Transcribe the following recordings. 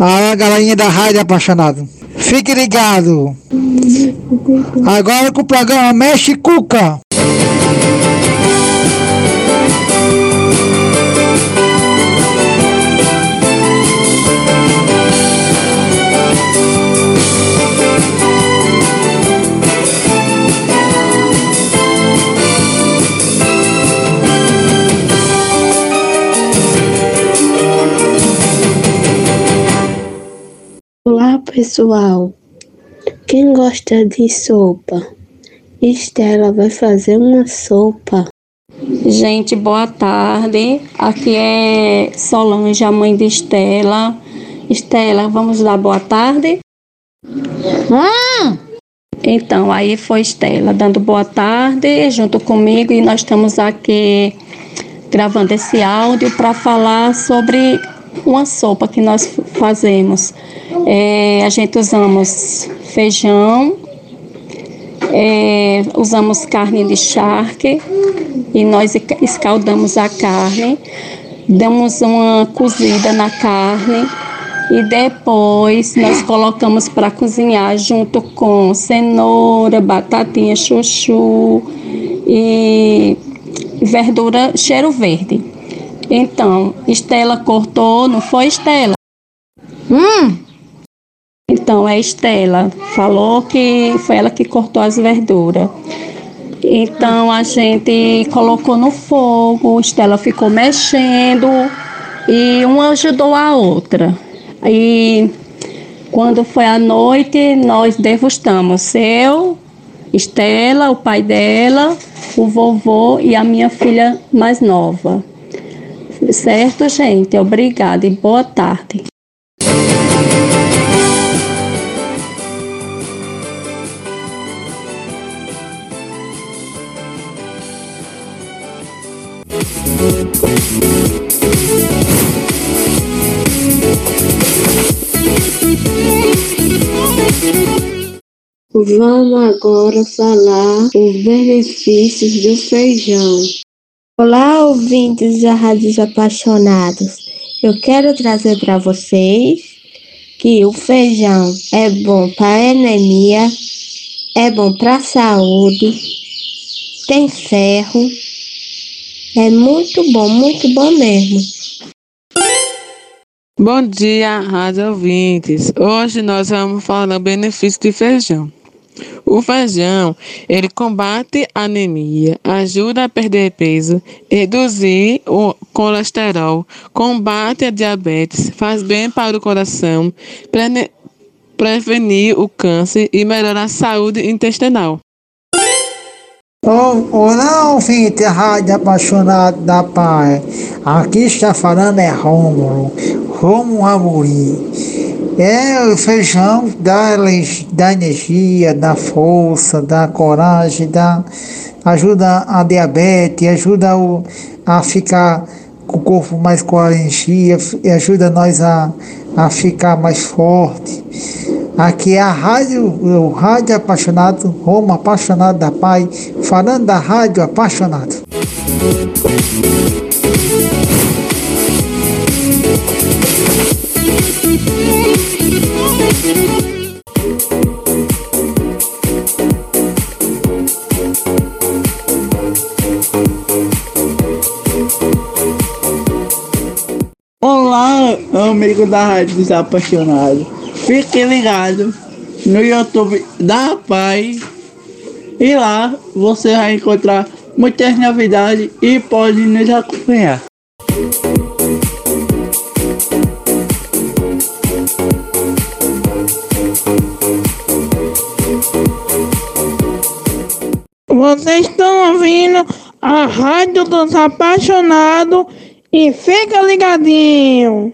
A galerinha da rádio apaixonado. Fique ligado. Agora com o programa Mexe Cuca. Pessoal, quem gosta de sopa? Estela vai fazer uma sopa. Gente, boa tarde. Aqui é Solange, a mãe de Estela. Estela, vamos dar boa tarde? Hum! Então, aí foi Estela dando boa tarde junto comigo e nós estamos aqui gravando esse áudio para falar sobre uma sopa que nós fazemos. É, a gente usamos feijão, é, usamos carne de charque e nós escaldamos a carne, damos uma cozida na carne e depois nós colocamos para cozinhar junto com cenoura, batatinha chuchu e verdura cheiro verde. Então, Estela cortou, não foi Estela? Hum! Então, é Estela. Falou que foi ela que cortou as verduras. Então, a gente colocou no fogo, Estela ficou mexendo e uma ajudou a outra. E quando foi à noite, nós degustamos. Eu, Estela, o pai dela, o vovô e a minha filha mais nova. Certo, gente? Obrigada e boa tarde. Vamos agora falar os benefícios do feijão. Olá, ouvintes da Rádios Apaixonados. Eu quero trazer para vocês que o feijão é bom para anemia, é bom para a saúde, tem ferro, é muito bom, muito bom mesmo. Bom dia, rádio ouvintes. Hoje nós vamos falar do benefício de feijão. O feijão, ele combate a anemia, ajuda a perder peso, reduzir o colesterol, combate a diabetes, faz bem para o coração, pre prevenir o câncer e melhorar a saúde intestinal. Olá, ouvinte, rádio apaixonado da Pai. Aqui está falando é Rômulo, Rômulo Amorim. É, o feijão dá, dá energia, dá força, dá coragem, dá, ajuda a diabetes, ajuda o, a ficar com o corpo mais com energia, ajuda nós a, a ficar mais forte. Aqui é a rádio, o rádio apaixonado, Roma apaixonado da Pai, falando da rádio apaixonado. Olá, amigo da Rádio dos Apaixonados. Fique ligado no YouTube da Pai e lá você vai encontrar muitas novidades e pode nos acompanhar. Vocês estão ouvindo a Rádio dos Apaixonados e fica ligadinho.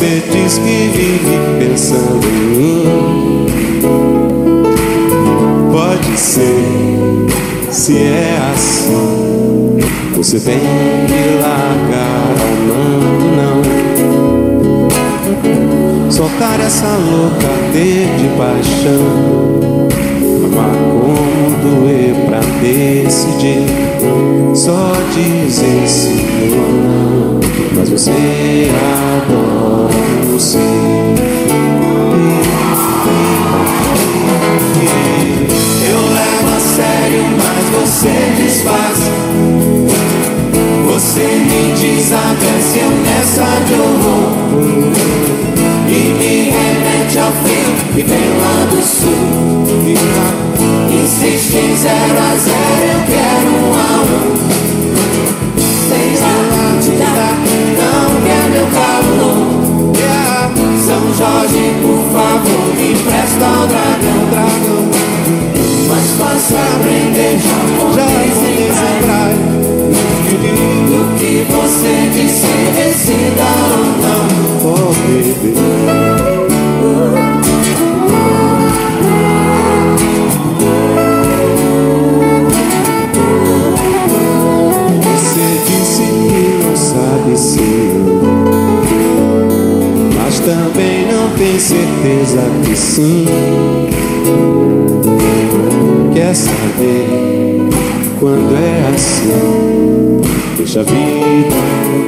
Você diz que vive pensando em mim. Pode ser, se é assim, você tem que largar a mão, não. Soltar essa louca de paixão. Amar como doer pra decidir. Só dizer sim ou não. Mas você adora você. Eu levo a sério, mas você desfaz. Você me desabece, eu nessa de horror. E me remete ao fim que vem lá do sul. Insiste em zero a zero, Mas posso aprender Quando é assim? Deixa a vida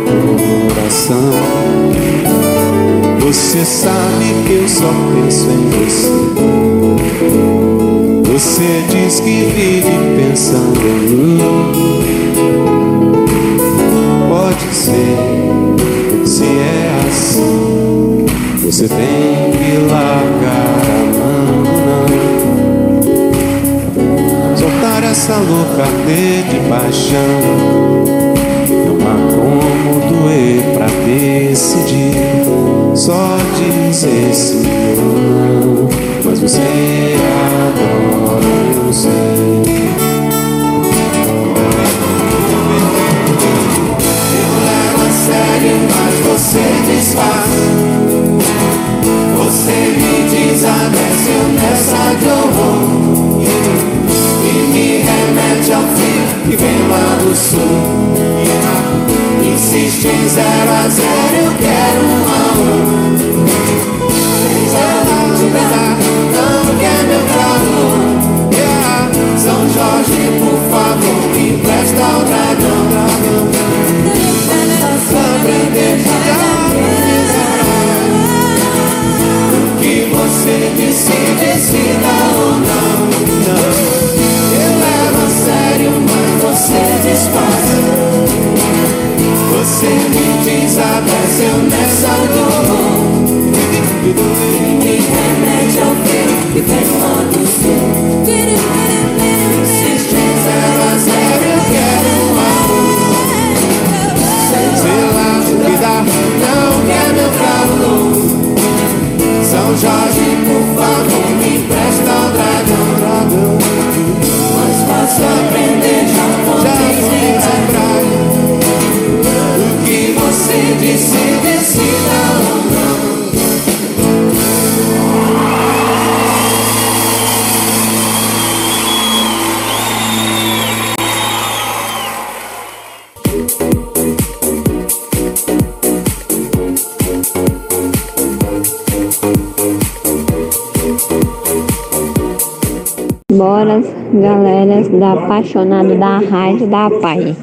no coração. Você sabe que eu só penso em você. Você diz que vive pensando em mim. Pode ser, se é assim. Você tem que largar a essa louca arder de paixão. Não há como doer pra decidir. Só dizer sim não. Mas você do Sul. Insiste em 0 a 0 galera da apaixonado da Rádio da Pai.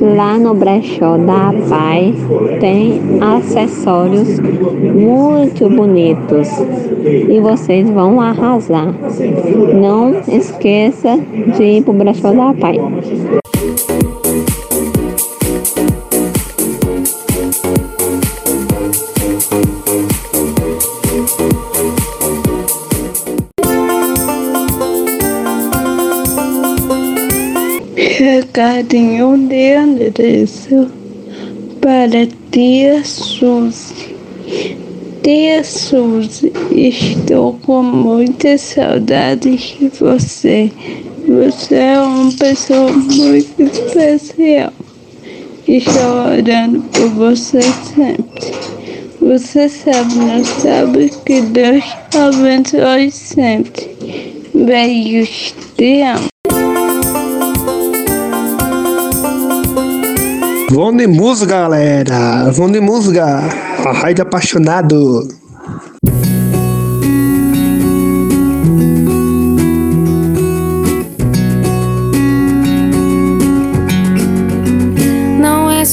Lá no brechó da Pai tem acessórios muito bonitos e vocês vão arrasar. Não esqueça de ir pro brechó da Pai. Recadinho de endereço para tia Suzy. Tia Suzy, estou com muitas saudades de você. Você é uma pessoa muito especial. Estou orando por você sempre. Você sabe, não sabe que Deus abençoe sempre. Beijos, te amo. Vão de música, galera. Vão de música. A Rádio Apaixonado.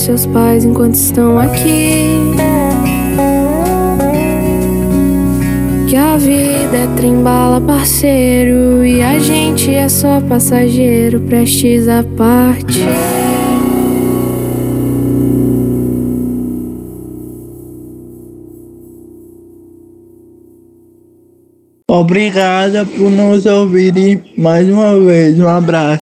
Seus pais enquanto estão aqui. Que a vida é trembala, parceiro, e a gente é só passageiro, prestes a partir. Obrigada por nos ouvirem mais uma vez. Um abraço.